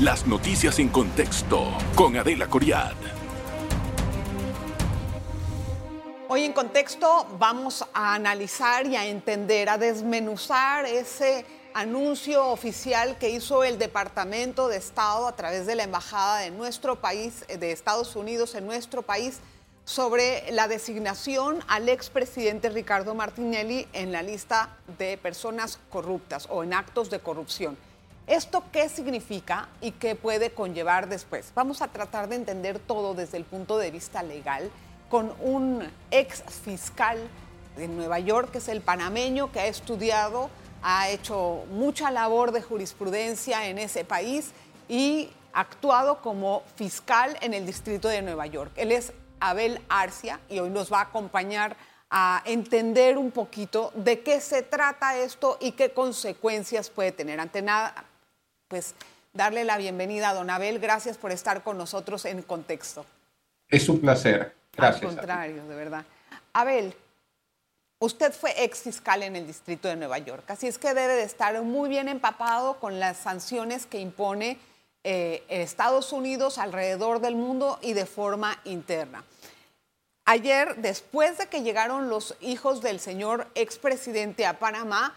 Las noticias en contexto con Adela Coriad. Hoy en contexto vamos a analizar y a entender, a desmenuzar ese anuncio oficial que hizo el Departamento de Estado a través de la Embajada de nuestro país, de Estados Unidos en nuestro país, sobre la designación al expresidente Ricardo Martinelli en la lista de personas corruptas o en actos de corrupción. ¿Esto qué significa y qué puede conllevar después? Vamos a tratar de entender todo desde el punto de vista legal con un ex fiscal de Nueva York, que es el panameño, que ha estudiado, ha hecho mucha labor de jurisprudencia en ese país y ha actuado como fiscal en el distrito de Nueva York. Él es Abel Arcia y hoy nos va a acompañar a entender un poquito de qué se trata esto y qué consecuencias puede tener. Ante nada, pues darle la bienvenida a don Abel. Gracias por estar con nosotros en contexto. Es un placer. Gracias. Al contrario, de verdad. Abel, usted fue ex fiscal en el Distrito de Nueva York, así es que debe de estar muy bien empapado con las sanciones que impone eh, Estados Unidos alrededor del mundo y de forma interna. Ayer, después de que llegaron los hijos del señor expresidente a Panamá,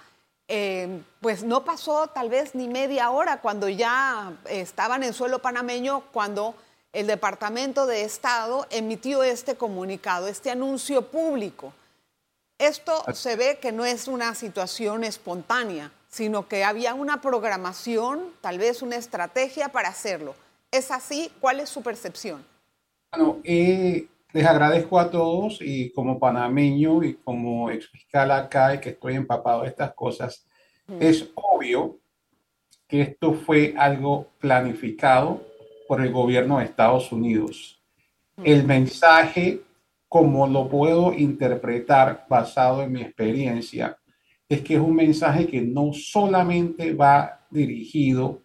eh, pues no pasó tal vez ni media hora cuando ya estaban en suelo panameño, cuando el Departamento de Estado emitió este comunicado, este anuncio público. Esto se ve que no es una situación espontánea, sino que había una programación, tal vez una estrategia para hacerlo. ¿Es así? ¿Cuál es su percepción? Bueno, eh, les agradezco a todos y como panameño y como ex fiscal acá y que estoy empapado de estas cosas, es obvio que esto fue algo planificado por el gobierno de Estados Unidos. El mensaje, como lo puedo interpretar basado en mi experiencia, es que es un mensaje que no solamente va dirigido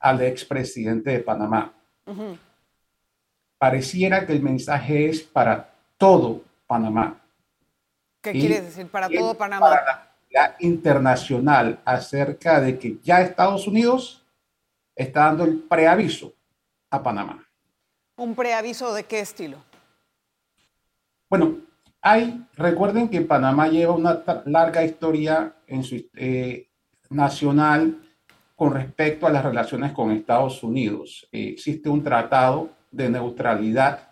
al expresidente de Panamá pareciera que el mensaje es para todo Panamá. ¿Qué quiere decir para todo Panamá? Para la comunidad internacional acerca de que ya Estados Unidos está dando el preaviso a Panamá. ¿Un preaviso de qué estilo? Bueno, hay, recuerden que Panamá lleva una larga historia en su eh, nacional con respecto a las relaciones con Estados Unidos. Eh, existe un tratado de neutralidad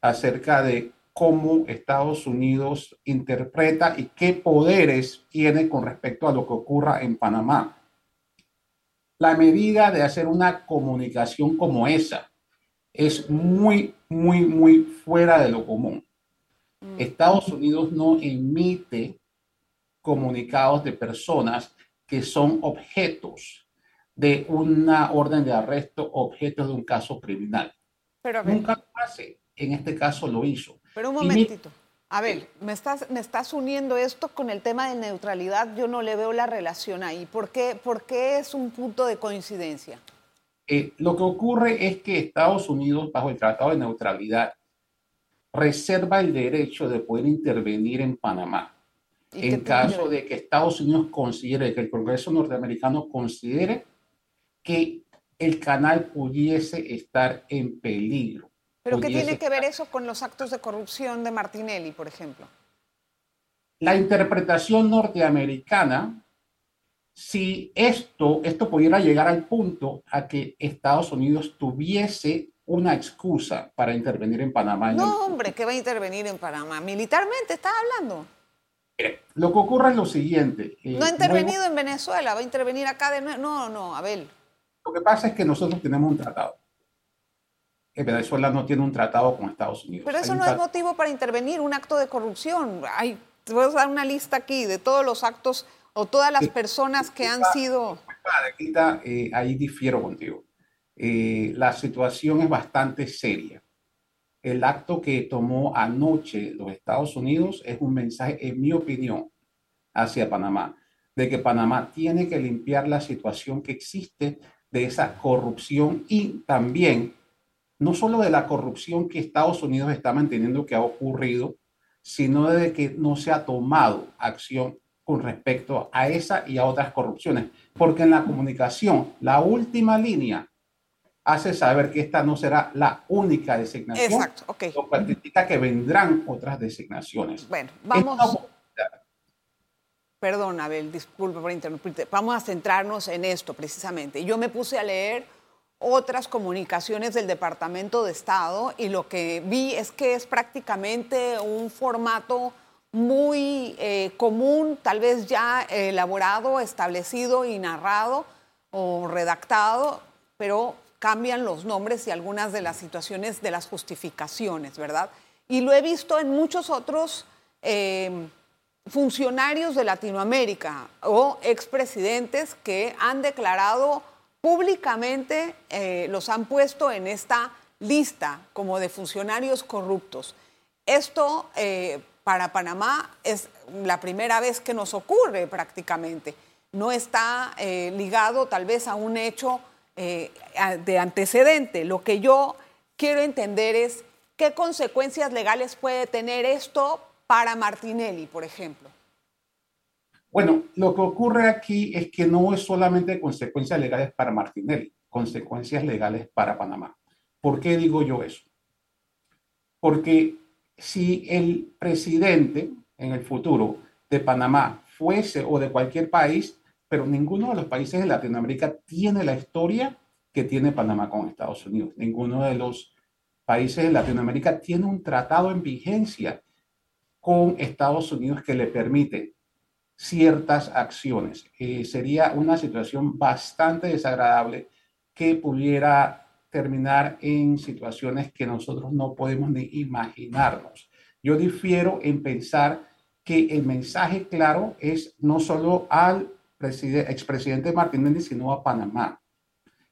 acerca de cómo Estados Unidos interpreta y qué poderes tiene con respecto a lo que ocurra en Panamá. La medida de hacer una comunicación como esa es muy, muy, muy fuera de lo común. Mm. Estados Unidos no emite comunicados de personas que son objetos de una orden de arresto, objetos de un caso criminal. Pero Nunca lo hace. En este caso lo hizo. Pero un momentito. A ver, me estás, me estás uniendo esto con el tema de neutralidad. Yo no le veo la relación ahí. ¿Por qué, por qué es un punto de coincidencia? Eh, lo que ocurre es que Estados Unidos, bajo el Tratado de Neutralidad, reserva el derecho de poder intervenir en Panamá en caso de que Estados Unidos considere, que el Congreso norteamericano considere que el canal pudiese estar en peligro. ¿Pero qué tiene que ver eso con los actos de corrupción de Martinelli, por ejemplo? La interpretación norteamericana, si esto, esto pudiera llegar al punto a que Estados Unidos tuviese una excusa para intervenir en Panamá. No, hombre, ¿qué va a intervenir en Panamá? Militarmente, ¿estás hablando? Lo que ocurre es lo siguiente. Eh, no ha intervenido en Venezuela, va a intervenir acá de nuevo. No, no, Abel. Lo que pasa es que nosotros tenemos un tratado. Venezuela no tiene un tratado con Estados Unidos. Pero eso no es motivo para intervenir, un acto de corrupción. Hay, te voy a dar una lista aquí de todos los actos o todas las personas que han sido... Eh, ahí difiero contigo. Eh, la situación es bastante seria. El acto que tomó anoche los Estados Unidos es un mensaje, en mi opinión, hacia Panamá, de que Panamá tiene que limpiar la situación que existe de esa corrupción y también no solo de la corrupción que Estados Unidos está manteniendo que ha ocurrido, sino de que no se ha tomado acción con respecto a esa y a otras corrupciones. Porque en la comunicación, la última línea hace saber que esta no será la única designación. Exacto, ok. Lo cual significa que vendrán otras designaciones. Bueno, vamos. Perdón, Abel, disculpe por interrumpirte. Vamos a centrarnos en esto precisamente. Yo me puse a leer otras comunicaciones del Departamento de Estado y lo que vi es que es prácticamente un formato muy eh, común, tal vez ya elaborado, establecido y narrado o redactado, pero cambian los nombres y algunas de las situaciones de las justificaciones, ¿verdad? Y lo he visto en muchos otros eh, funcionarios de Latinoamérica o expresidentes que han declarado públicamente, eh, los han puesto en esta lista como de funcionarios corruptos. Esto eh, para Panamá es la primera vez que nos ocurre prácticamente. No está ligado tal vez a un hecho eh, de antecedente. Lo que yo quiero entender es qué consecuencias legales puede tener esto para Martinelli, por ejemplo. Bueno, lo que ocurre aquí es que no es solamente consecuencias legales para Martinelli, consecuencias legales para Panamá. ¿Por qué digo yo eso? Porque si el presidente en el futuro de Panamá fuese o de cualquier país pero ninguno de los países de Latinoamérica tiene la historia que tiene Panamá con Estados Unidos. Ninguno de los países de Latinoamérica tiene un tratado en vigencia con Estados Unidos que le permite ciertas acciones. Eh, sería una situación bastante desagradable que pudiera terminar en situaciones que nosotros no podemos ni imaginarnos. Yo difiero en pensar que el mensaje claro es no solo al expresidente Martínez sino a Panamá.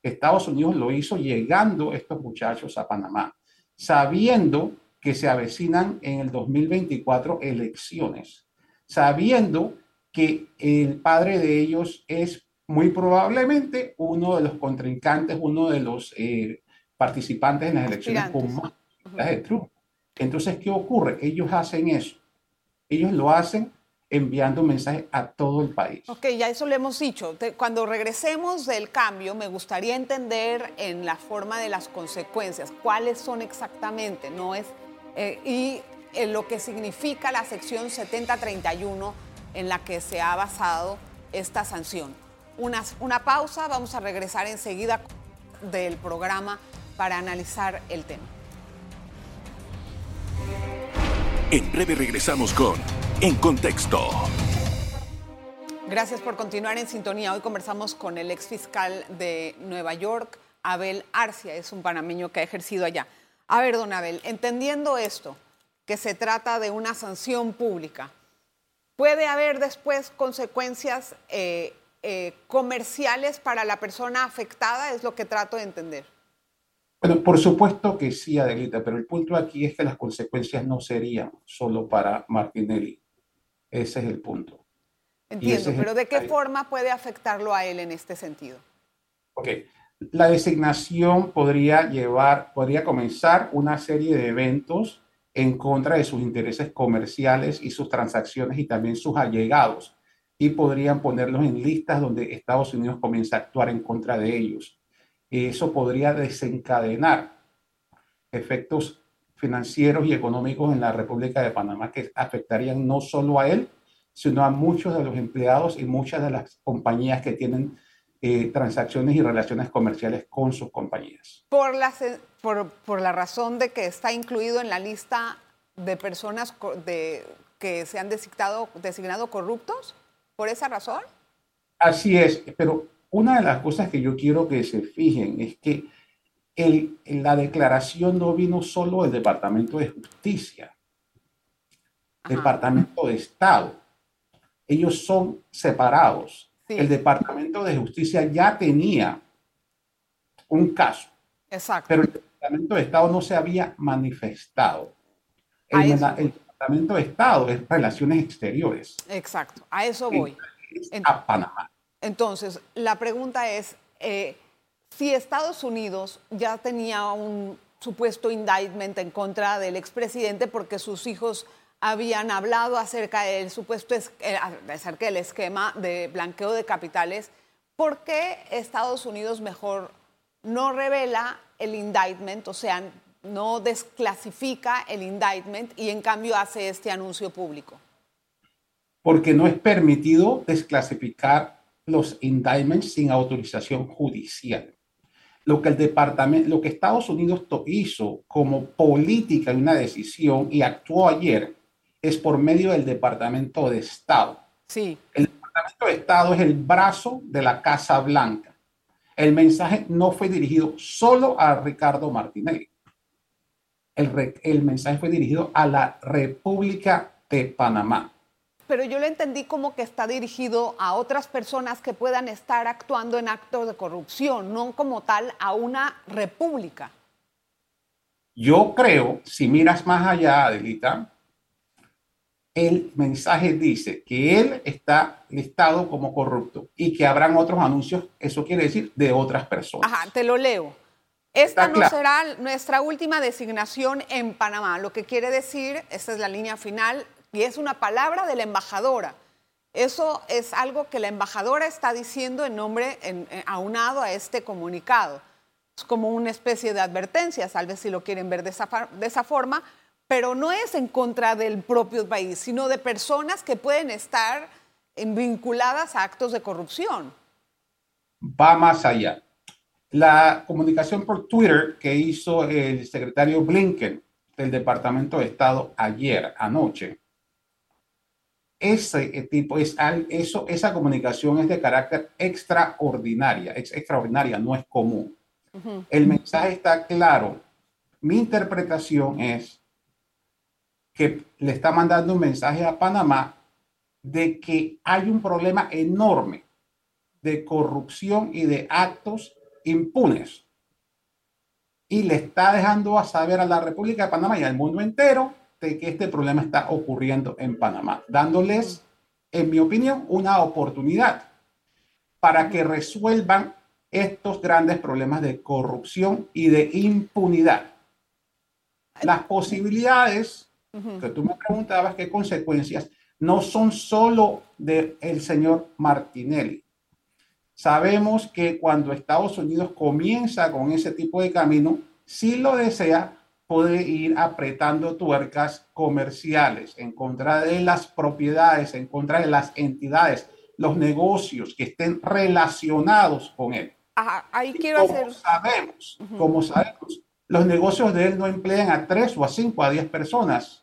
Estados Unidos lo hizo llegando estos muchachos a Panamá, sabiendo que se avecinan en el 2024 elecciones, sabiendo que el padre de ellos es muy probablemente uno de los contrincantes, uno de los eh, participantes en las elecciones con más de Trump. Entonces, ¿qué ocurre? Ellos hacen eso. Ellos lo hacen enviando un mensaje a todo el país. Ok, ya eso lo hemos dicho. Cuando regresemos del cambio, me gustaría entender en la forma de las consecuencias, cuáles son exactamente, no es, eh, y en lo que significa la sección 7031 en la que se ha basado esta sanción. Una, una pausa, vamos a regresar enseguida del programa para analizar el tema. En breve regresamos con en contexto. Gracias por continuar en sintonía. Hoy conversamos con el ex fiscal de Nueva York, Abel Arcia, es un panameño que ha ejercido allá. A ver, don Abel, entendiendo esto, que se trata de una sanción pública, ¿puede haber después consecuencias eh, eh, comerciales para la persona afectada? Es lo que trato de entender. Bueno, por supuesto que sí, Adelita, pero el punto aquí es que las consecuencias no serían solo para Martinelli. Ese es el punto. Entiendo, pero ¿de qué forma puede afectarlo a él en este sentido? Ok, la designación podría llevar, podría comenzar una serie de eventos en contra de sus intereses comerciales y sus transacciones y también sus allegados y podrían ponerlos en listas donde Estados Unidos comienza a actuar en contra de ellos. Eso podría desencadenar efectos financieros y económicos en la República de Panamá que afectarían no solo a él, sino a muchos de los empleados y muchas de las compañías que tienen eh, transacciones y relaciones comerciales con sus compañías. Por la, por, por la razón de que está incluido en la lista de personas de, que se han designado, designado corruptos, ¿por esa razón? Así es, pero una de las cosas que yo quiero que se fijen es que el, la declaración no vino solo del Departamento de Justicia, Departamento de Estado. Ellos son separados. El Departamento de Justicia ya tenía un caso. Exacto. Pero el Departamento de Estado no se había manifestado. El, Departamento de Estado es Relaciones Exteriores. Exacto, a eso voy. a Panamá. Entonces, la pregunta es, eh, si Estados Unidos ya tenía un supuesto indictment en contra del expresidente porque sus hijos habían hablado acerca del supuesto eh, acerca del esquema de blanqueo de capitales, ¿por qué Estados Unidos mejor no revela el indictment, o sea, no desclasifica el indictment y en cambio hace este anuncio público? Porque no es permitido desclasificar los indictments sin autorización judicial. Lo que el departamento, lo que Estados Unidos hizo como política y una decisión y actuó ayer es por medio del Departamento de Estado. Sí. El Departamento de Estado es el brazo de la Casa Blanca. El mensaje no fue dirigido solo a Ricardo Martinelli. El, el mensaje fue dirigido a la República de Panamá pero yo lo entendí como que está dirigido a otras personas que puedan estar actuando en actos de corrupción, no como tal a una república. Yo creo, si miras más allá, Adelita, el mensaje dice que él está listado como corrupto y que habrán otros anuncios, eso quiere decir de otras personas. Ajá, te lo leo. Esta no será nuestra última designación en Panamá, lo que quiere decir, esta es la línea final, y es una palabra de la embajadora. Eso es algo que la embajadora está diciendo en nombre, en, aunado a este comunicado. Es como una especie de advertencia, tal vez si lo quieren ver de esa, de esa forma, pero no es en contra del propio país, sino de personas que pueden estar vinculadas a actos de corrupción. Va más allá. La comunicación por Twitter que hizo el secretario Blinken del Departamento de Estado ayer, anoche, ese tipo, es, eso, esa comunicación es de carácter extraordinaria, es extraordinaria, no es común. El mensaje está claro. Mi interpretación es que le está mandando un mensaje a Panamá de que hay un problema enorme de corrupción y de actos impunes. Y le está dejando a saber a la República de Panamá y al mundo entero de que este problema está ocurriendo en Panamá, dándoles, en mi opinión, una oportunidad para que resuelvan estos grandes problemas de corrupción y de impunidad. Las posibilidades que tú me preguntabas, qué consecuencias, no son solo del el señor Martinelli. Sabemos que cuando Estados Unidos comienza con ese tipo de camino, si lo desea, puede ir apretando tuercas comerciales en contra de las propiedades, en contra de las entidades, los negocios que estén relacionados con él. ahí quiero como hacer... Sabemos, Como sabemos, los negocios de él no emplean a tres o a cinco, a diez personas.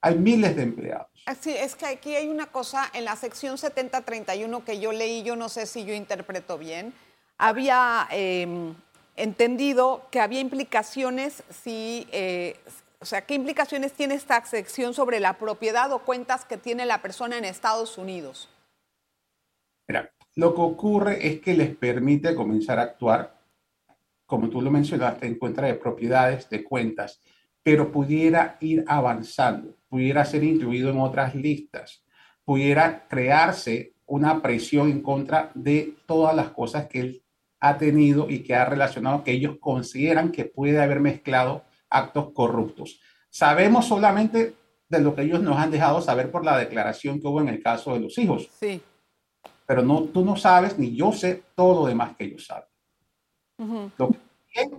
Hay miles de empleados. Sí, es que aquí hay una cosa en la sección 7031 que yo leí, yo no sé si yo interpreto bien. Había em, entendido que había implicaciones si, eh, o sea, ¿qué implicaciones tiene esta sección sobre la propiedad o cuentas que tiene la persona en Estados Unidos? Mira, lo que ocurre es que les permite comenzar a actuar, como tú lo mencionaste, en contra de propiedades, de cuentas, pero pudiera ir avanzando, pudiera ser incluido en otras listas, pudiera crearse una presión en contra de todas las cosas que él ha tenido y que ha relacionado que ellos consideran que puede haber mezclado actos corruptos. Sabemos solamente de lo que ellos nos han dejado saber por la declaración que hubo en el caso de los hijos. Sí. Pero no, tú no sabes, ni yo sé todo lo demás que ellos saben. Lo que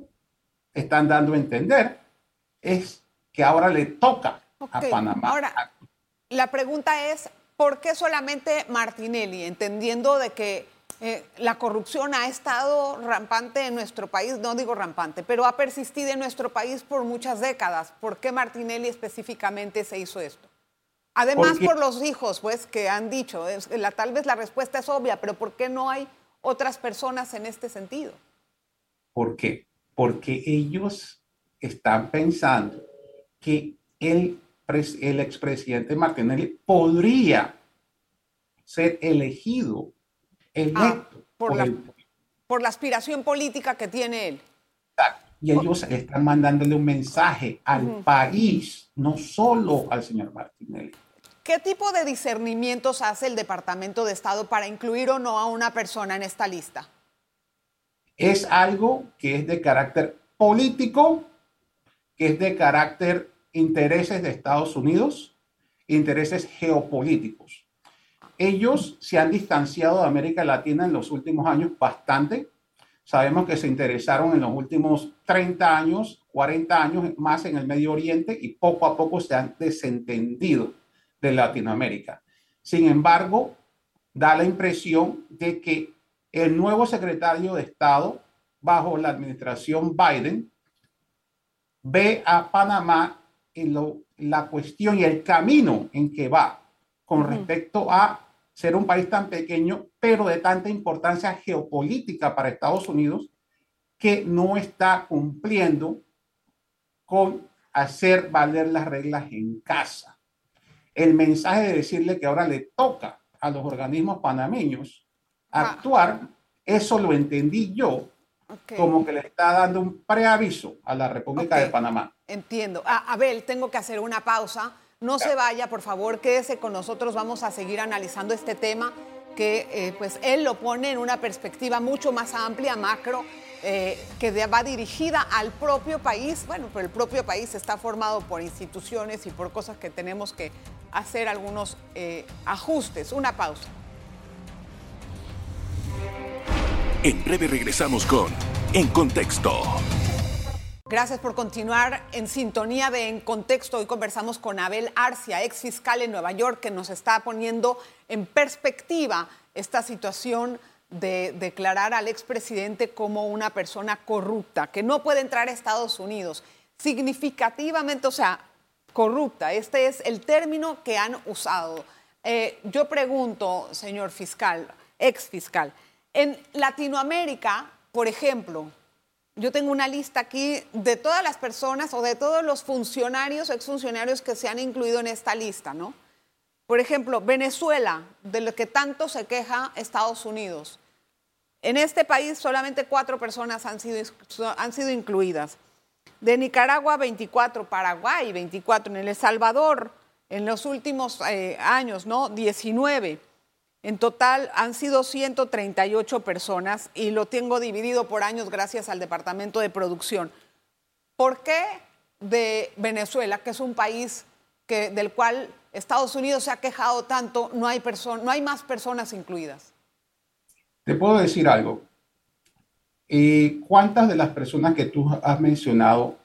están dando a entender es que ahora le toca a Panamá. Ahora, la pregunta es, ¿por qué solamente Martinelli? Entendiendo de que eh, la corrupción ha estado rampante en nuestro país, no digo rampante, pero ha persistido en nuestro país por muchas décadas. ¿Por qué Martinelli específicamente se hizo esto? Además por los hijos, pues, que han dicho, la, tal vez la respuesta es obvia, pero ¿por qué no hay otras personas en este sentido? ¿Por qué? Porque ellos están pensando que el, el expresidente Martinelli podría ser elegido Ah, por, la, por, la, aspiración política que tiene él. Y ellos están mandándole un mensaje al país, no solo al señor Martinelli. ¿Qué tipo de discernimientos hace el Departamento de Estado para incluir o no a una persona en esta lista? Es algo que es de carácter político, que es de carácter intereses de Estados Unidos, intereses geopolíticos. Ellos se han distanciado de América Latina en los últimos años bastante, Sabemos que se interesaron en los últimos 30 años, 40 años más en el Medio Oriente y poco a poco se han desentendido de Latinoamérica. Sin embargo, da la impresión de que el nuevo secretario de Estado bajo la administración Biden ve a Panamá la cuestión y el camino en que va con respecto a ser un país tan pequeño, pero de tanta importancia geopolítica para Estados Unidos, que no está cumpliendo con hacer valer las reglas en casa. El mensaje de decirle que ahora le toca a los organismos panameños ah. actuar, eso lo entendí yo como que le está dando un preaviso a la República de Panamá. Entiendo. Ah, Abel, tengo que hacer una pausa no se vaya, por favor, quédese con nosotros. Vamos a seguir analizando este tema que eh, pues él lo pone en una perspectiva mucho más amplia, macro, eh, que va dirigida al propio país. Bueno, pero el propio país está formado por instituciones y por cosas que tenemos que hacer algunos eh, ajustes. Una pausa. En breve regresamos con En Contexto. Gracias por continuar en sintonía de En Contexto. Hoy conversamos con Abel Arcia, ex fiscal en Nueva York, que nos está poniendo en perspectiva esta situación de declarar al expresidente como una persona corrupta, que no puede entrar a Estados Unidos. Significativamente, o sea, corrupta. Este es el término que han usado. Eh, yo pregunto, señor fiscal, ex fiscal, en Latinoamérica, por ejemplo, yo tengo una lista aquí de todas las personas o de todos los funcionarios, exfuncionarios que se han incluido en esta lista, ¿no? Por ejemplo, Venezuela, de lo que tanto se queja Estados Unidos. En este país solamente cuatro personas han sido, han sido incluidas. De Nicaragua, 24, Paraguay, 24, en El Salvador, en los últimos eh, años, ¿no? 19. En total han sido 138 personas y lo tengo dividido por años gracias al Departamento de Producción. ¿Por qué de Venezuela, que es un país del cual Estados Unidos se ha quejado tanto, no hay, no hay más personas incluidas? Te puedo decir algo. Eh, ¿Cuántas de las personas que tú has mencionado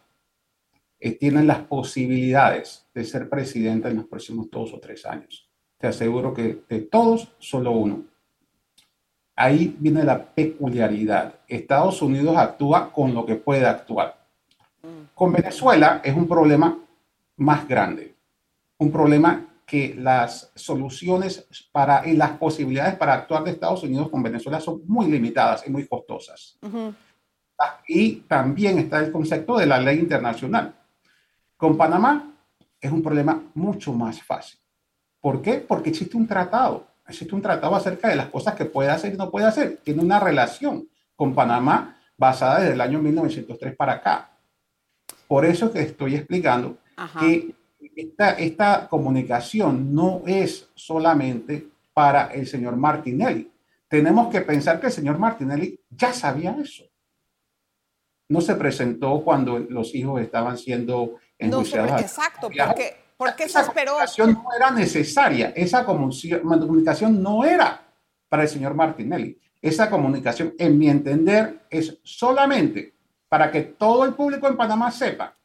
eh, tienen las posibilidades de ser presidenta en los próximos dos o tres años? Te aseguro que de todos, solo uno. Ahí viene la peculiaridad. Estados Unidos actúa con lo que puede actuar. Con Venezuela es un problema más grande, un problema que las soluciones para y las posibilidades para actuar de Estados Unidos con Venezuela son muy limitadas y muy costosas. Y también está el concepto de la ley internacional. Con Panamá es un problema mucho más fácil. ¿Por qué? Porque existe un tratado. Existe un tratado acerca de las cosas que puede hacer y no puede hacer. Tiene una relación con Panamá basada desde el año 1903 para acá. Por eso que estoy explicando que esta, esta comunicación no es solamente para el señor Martinelli. Tenemos que pensar que el señor Martinelli ya sabía eso. No se presentó cuando los hijos estaban siendo enjuiciados. No, exacto, porque ¿Por qué se esperó? comunicación no era necesaria. Esa comunicación no era para el señor Martinelli. Esa comunicación, en mi entender, es solamente para que todo el público en Panamá sepa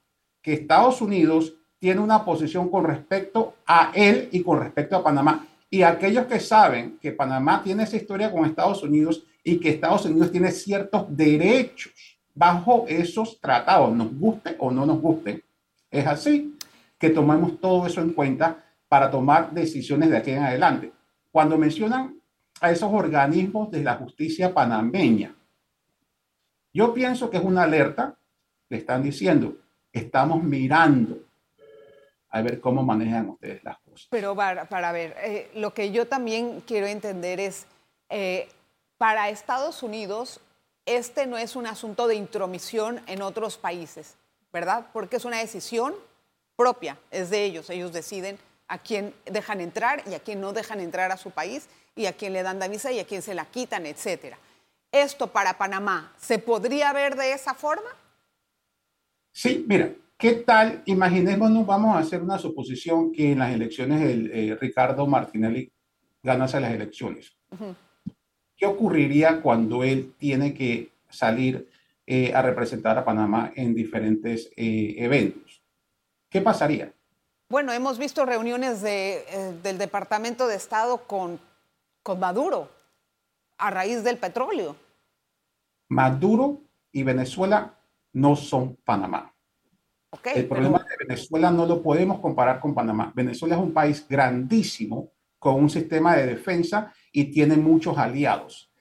que Estados Unidos tiene una posición con respecto a él y con respecto a Panamá. Y aquellos que saben que Panamá tiene esa historia con Estados Unidos y que Estados Unidos tiene ciertos derechos bajo esos tratados, nos guste o no nos guste, es así que tomemos todo eso en cuenta para tomar decisiones de aquí en adelante. Cuando mencionan a esos organismos de la justicia panameña, yo pienso que es una alerta, le están diciendo, estamos mirando a ver cómo manejan ustedes las cosas. Pero para, para ver, eh, lo que yo también quiero entender es, eh, para Estados Unidos, este no es un asunto de intromisión en otros países, ¿verdad? Porque es una decisión propia, es de ellos. Ellos deciden a quién dejan entrar y a quién no dejan entrar a su país y a quién le dan la visa y a quién se la quitan, etcétera. ¿Esto para Panamá se podría ver de esa forma? Sí, mira, ¿qué tal? Imaginémonos, vamos a hacer una suposición que en las elecciones el, eh, Ricardo Martinelli ganase las elecciones. ¿Qué ocurriría cuando él tiene que salir eh, a representar a Panamá en diferentes eh, eventos. ¿Qué pasaría? Bueno, hemos visto reuniones de, del Departamento de Estado con, con Maduro a raíz del petróleo. Maduro y Venezuela no son Panamá. el problema de Venezuela no lo podemos comparar con Panamá. Venezuela es un país grandísimo con un sistema de defensa y tiene muchos aliados.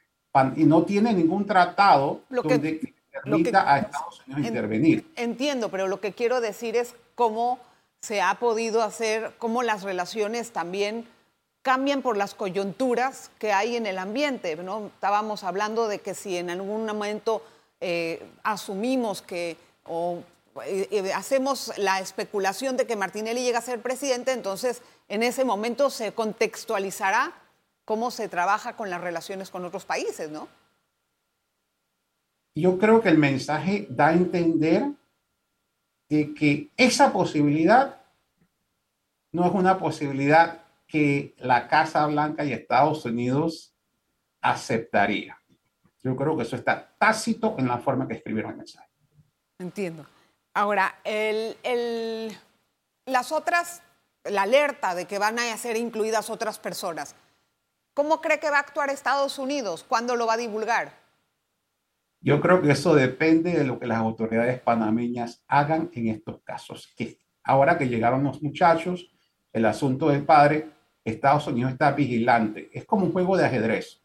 y no tiene ningún tratado donde permita a Estados Unidos intervenir. Entiendo, pero lo que quiero decir es cómo se ha podido hacer, cómo las relaciones también cambian por las coyunturas que hay en el ambiente. ¿no? Estábamos hablando de que si en algún momento eh, asumimos que o eh, eh, hacemos la especulación de que Martinelli llega a ser presidente, entonces en ese momento se contextualizará cómo se trabaja con las relaciones con otros países, ¿no? Yo creo que el mensaje da a entender de que esa posibilidad no es una posibilidad que la Casa Blanca y Estados Unidos aceptaría. Yo creo que eso está tácito en la forma que escribieron el mensaje. Entiendo. Ahora, el, las otras, la alerta de que van a ser incluidas otras personas, ¿cómo cree que va a actuar Estados Unidos? ¿Cuándo lo va a divulgar? Yo creo que eso depende de lo que las autoridades panameñas hagan en estos casos. Que ahora que llegaron los muchachos, el asunto del padre, Estados Unidos está vigilante. Es como un juego de ajedrez.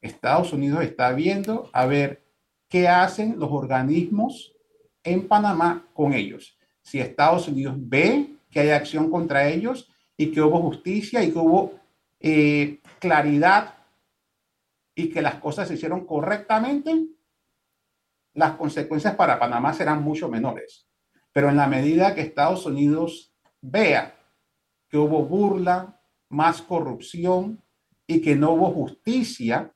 Estados Unidos está viendo a ver qué hacen los organismos en Panamá con ellos. Si Estados Unidos ve que hay acción contra ellos y que hubo justicia y que hubo eh, claridad y que las cosas se hicieron correctamente, las consecuencias para Panamá serán mucho menores. Pero en la medida que Estados Unidos vea que hubo burla, más corrupción y que no hubo justicia,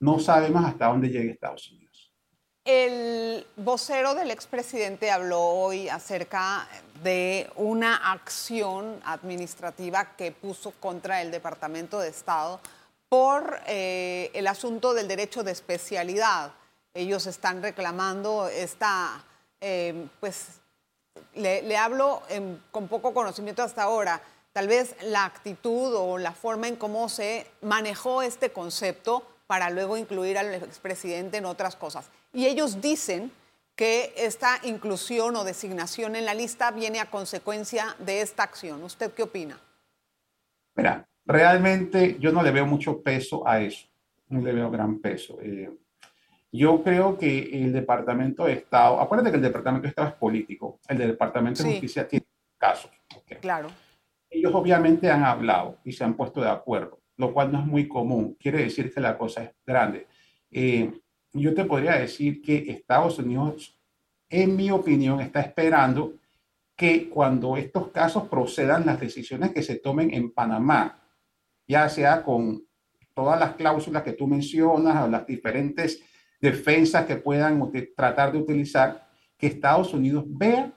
no sabemos hasta dónde llegue Estados Unidos. El vocero del expresidente habló hoy acerca de una acción administrativa que puso contra el Departamento de Estado por eh, el asunto del derecho de especialidad. Ellos están reclamando esta, eh, pues, le, hablo con poco conocimiento hasta ahora, tal vez la actitud o la forma en cómo se manejó este concepto para luego incluir al expresidente en otras cosas. Y ellos dicen que esta inclusión o designación en la lista viene a consecuencia de esta acción. ¿Usted qué opina? Mira, realmente yo no le veo mucho peso a eso, no le veo gran peso. Eh, yo creo que el Departamento de Estado, acuérdate que el Departamento de Estado es político, el Departamento de Justicia tiene casos. Claro. Ellos obviamente han hablado y se han puesto de acuerdo lo cual no es muy común. Quiere decir que la cosa es grande. Eh, yo te podría decir que Estados Unidos, en mi opinión, está esperando que cuando estos casos procedan, las decisiones que se tomen en Panamá, ya sea con todas las cláusulas que tú mencionas o las diferentes defensas que puedan tratar de utilizar, que Estados Unidos vea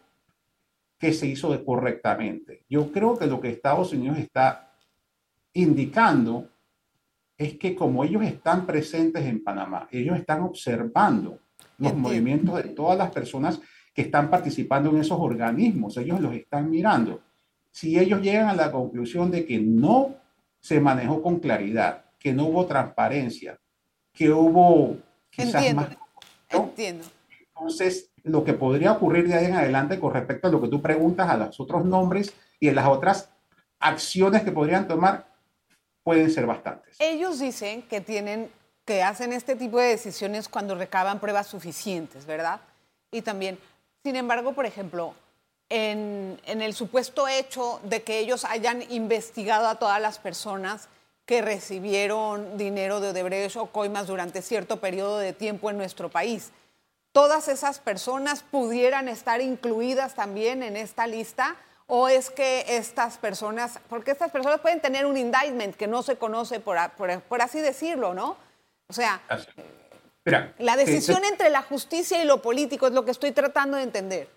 que se hizo correctamente. Yo creo que lo que Estados Unidos está indicando es que como ellos están presentes en Panamá, ellos están observando los movimientos de todas las personas que están participando en esos organismos, ellos los están mirando. Si ellos llegan a la conclusión de que no se manejó con claridad, que no hubo transparencia, que hubo quizás más... Entiendo. Entonces, lo que podría ocurrir de ahí en adelante con respecto a lo que tú preguntas, a los otros nombres y a las otras acciones que podrían tomar, pueden ser bastantes. Ellos dicen que tienen que hacen este tipo de decisiones cuando recaban pruebas suficientes, ¿verdad? Y también, sin embargo, por ejemplo, en, el supuesto hecho de que ellos hayan investigado a todas las personas que recibieron dinero de Odebrecht o coimas durante cierto periodo de tiempo en nuestro país. ¿Todas esas personas pudieran estar incluidas también en esta lista? o es que estas personas, porque estas personas pueden tener un indictment que no se conoce por, por, así decirlo, ¿no? O sea, la decisión entre la justicia y lo político es lo que estoy tratando de entender.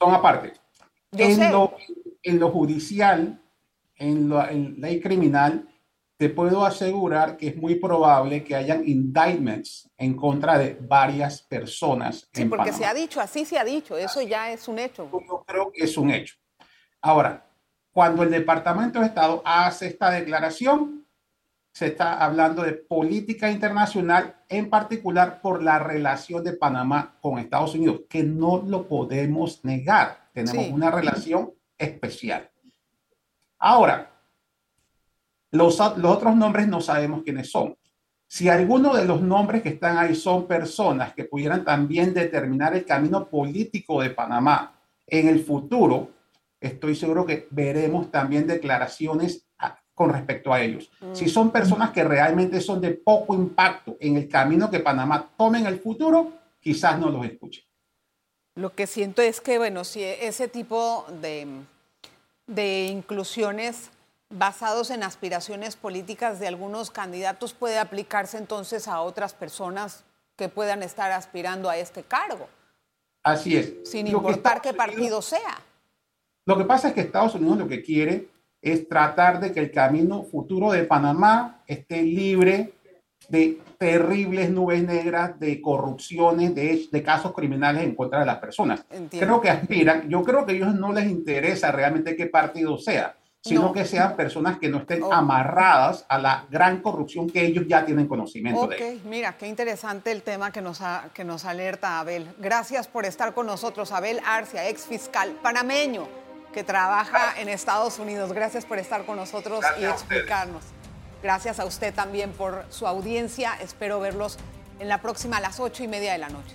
Son aparte. en, Lo, en lo judicial, en la ley criminal, te puedo asegurar que es muy probable que hayan indictments en contra de varias personas. Sí, porque se ha dicho, así se ha dicho, eso ya es un hecho. Yo creo que es un hecho. Ahora, cuando el Departamento de Estado hace esta declaración, se está hablando de política internacional, en particular por la relación de Panamá con Estados Unidos, que no lo podemos negar. Tenemos una relación especial. Ahora, los, otros nombres no sabemos quiénes son. Si alguno de los nombres que están ahí son personas que pudieran también determinar el camino político de Panamá en el futuro, estoy seguro que veremos también declaraciones con respecto a ellos. Si mm. son personas que realmente son de poco impacto en el camino que Panamá tome en el futuro, quizás no los escuchen. Lo que siento es que, bueno, si ese tipo de, de inclusiones basados en aspiraciones políticas de algunos candidatos puede aplicarse entonces a otras personas que puedan estar aspirando a este cargo. Así es. Sin importar qué partido sea. Lo que pasa es que Estados Unidos lo que quiere es tratar de que el camino futuro de Panamá esté libre de terribles nubes negras, de corrupciones, de, de casos criminales en contra de las personas. Creo que aspiran, yo creo que a ellos no les interesa realmente qué partido sea sino que sean personas que no estén amarradas a la gran corrupción que ellos ya tienen conocimiento de. Mira, qué interesante el tema que nos, que nos alerta Abel. Gracias por estar con nosotros, Abel Arcia, ex fiscal panameño que trabaja en Estados Unidos. Gracias por estar con nosotros y explicarnos. Gracias a usted también por su audiencia. Espero verlos en la próxima a las ocho y media de la noche.